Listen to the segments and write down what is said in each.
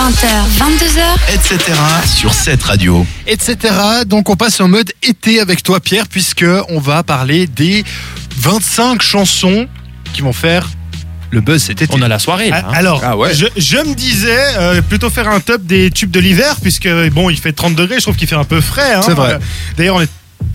20h, 22h, etc. sur cette radio. etc. Donc on passe en mode été avec toi Pierre puisque on va parler des 25 chansons qui vont faire le buzz cet été. On a la soirée. là, Ah, hein. Alors, Ah ouais. je, je me disais euh, plutôt faire un top des tubes de l'hiver, puisque bon, il fait 30 degrés, je trouve qu'il fait un peu frais. hein. C'est vrai. D'ailleurs, on est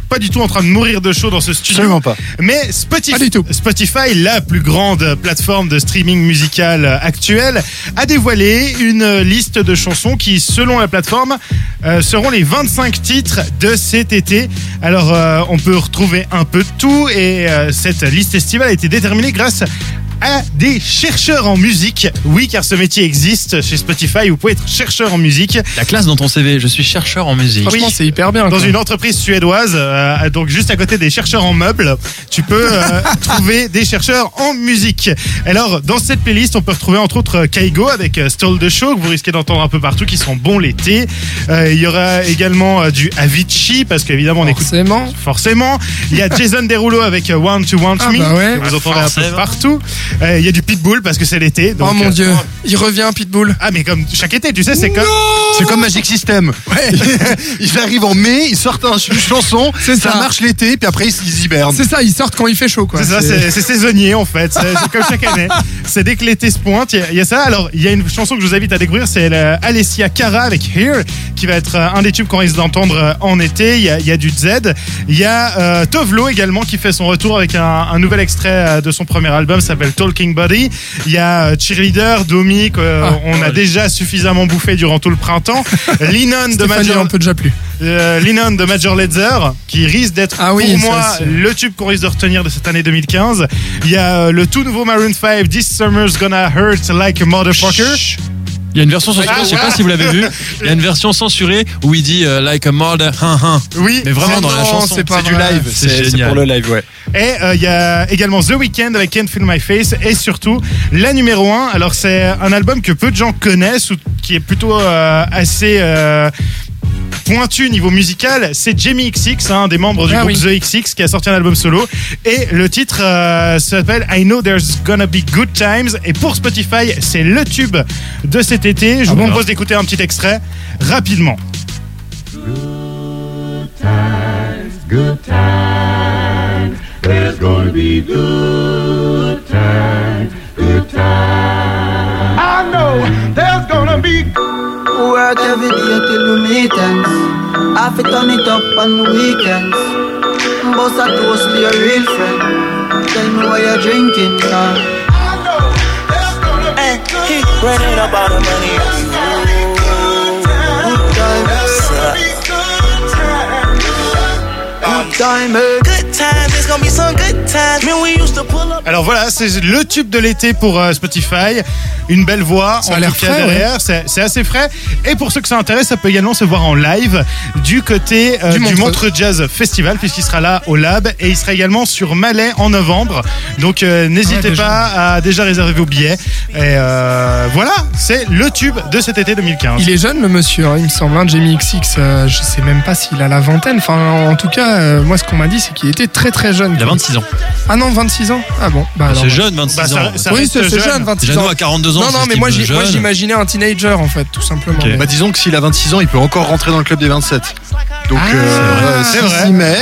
pas du tout en train de mourir de chaud dans ce studio. Absolument pas. Mais Spotify, Pas du tout. Spotify, la plus grande plateforme de streaming musical actuelle, a dévoilé une liste de chansons qui, selon la plateforme, euh, seront les 25 titres de cet été. Alors, euh, on peut retrouver un peu de tout et euh, cette liste estivale a été déterminée grâce à des chercheurs en musique. Oui, car ce métier existe chez Spotify. Vous pouvez être chercheur en musique La classe dans ton CV, je suis chercheur en musique. Oui. c'est hyper bien. dans quoi. une entreprise suédoise, euh, donc juste à côté des chercheurs en meubles, tu peux euh, trouver des chercheurs en musique. Alors, dans cette playlist, on peut retrouver entre autres Kaigo avec euh, Stole the Show, que vous risquez d'entendre un peu partout, qui sont bons l'été. Euh, Il y aura également euh, du Avicii, parce qu'évidemment, on écoute Forcément. forcément. Il y a Jason Derulo avec euh, Want to Want Ah Me, bah ouais. que vous entendez un peu Forcément. Euh, Il y a du Pitbull, parce que c'est l'été. donc, oh mon euh, dieu, il revient Pitbull. Ah, mais comme chaque été, tu sais, c'est comme... C'est comme Magic System. ils arrivent en mai, ils sortent un- une chanson, C'est ça, ça. marche l'été, puis après ils, ils hibernent. C'est ça, ils sortent quand il fait chaud quoi. C'est ça, c'est c'est saisonnier en fait. C'est c'est comme chaque année. C'est dès que l'été se pointe, il y a- il y, a ça. Alors, il y a une chanson que je vous invite à découvrir, c'est la Alessia Cara avec Here, qui va être euh, un des tubes qu'on risque d'entendre euh, en été. Il y, a, il y a du Z. Il y a euh, Tovlo également qui fait son retour avec un, un nouvel extrait euh, de son premier album, ça s'appelle Talking Body. Il y a Cheerleader, Domi, qu'on Ah, a déjà suffisamment bouffé durant tout le printemps. Linon de Major, on peut déjà plus. euh, Linon de Major Lazer, qui risque d'être Ah oui, pour moi le tube qu'on risque de retenir de cette année 2015. Il y a le tout nouveau Maroon 5, This Summer's Gonna Hurt Like a Motherfucker. Il y a une version censurée, Ah, je sais pas ouais. si vous l'avez vu. Il y a une version censurée où il dit euh, like a mother, hein, hein. Oui, Mais vraiment dans la non, chanson. c'est pas C'est du vrai. live, c'est génial. pour le live, ouais. Et euh, il y a également The Weeknd avec Can't Feel My Face et surtout la numéro 1. Alors c'est un album que peu de gens connaissent ou qui est plutôt euh, assez euh, pointu niveau musical. C'est Jamie XX, un des membres du Ah groupe oui. The XX qui a sorti un album solo. Et le titre euh, s'appelle I Know There's Gonna Be Good Times. Et pour Spotify, c'est le tube de cet été. Je vous bon propose d'écouter un petit extrait rapidement. I know there's gonna be Work every day till we meet ends. Have to turn it up on the weekends. Bust a toast to your real friend. Tell me why you're drinking now. I know there's gonna be Hey, he running all the money. Good times, good time. Good times, it's gonna be some good times. Man, Alors voilà, c'est le tube de l'été pour euh, Spotify. Une belle voix Ça en a l'air frais, derrière. C'est c'est assez frais. Et pour ceux que ça intéresse, ça peut également se voir en live du côté euh, Du du, Montreux. Jazz Festival, puisqu'il sera là au Lab. Et il sera également sur Malais en novembre. Donc euh, n'hésitez Ouais, pas à déjà réserver vos billets. Et euh, voilà, c'est le tube de cet été 2015. Il est jeune le monsieur, hein, il me semble. hein, Jamie XX, euh, je sais même pas s'il a la vingtaine. Enfin, en tout cas, euh, moi ce qu'on m'a dit, c'est qu'il était très très jeune. Il a 26 ans. Ah non, 26 ans Ah bon, bah alors. C'est jeune, 26 Bah, ça- ans. ça Oui, reste c'est c'est jeune. jeune, 26 Déjà ans. nous à 42 ans. Non, non, c'est mais moi, j'ai- moi jeune. j'imaginais un teenager en fait, tout simplement. Ok. Bah disons que s'il a 26 ans, il peut encore rentrer dans le club des 27. Donc Ah, euh, c'est s'il s'y met,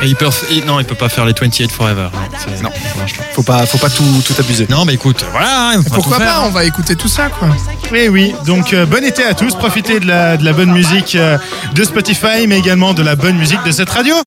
Et il peut, il- non, il peut pas faire les 28 forever. Non, c'est- Non. ça marche pas. faut pas, faut pas tout, tout abuser. Non, mais écoute, voilà. il faut Pourquoi tout faire, pas hein. On va écouter tout ça quoi. Et oui, donc euh, bon été à tous. Profitez de la, de la bonne musique euh, de Spotify, mais également de la bonne musique de cette radio.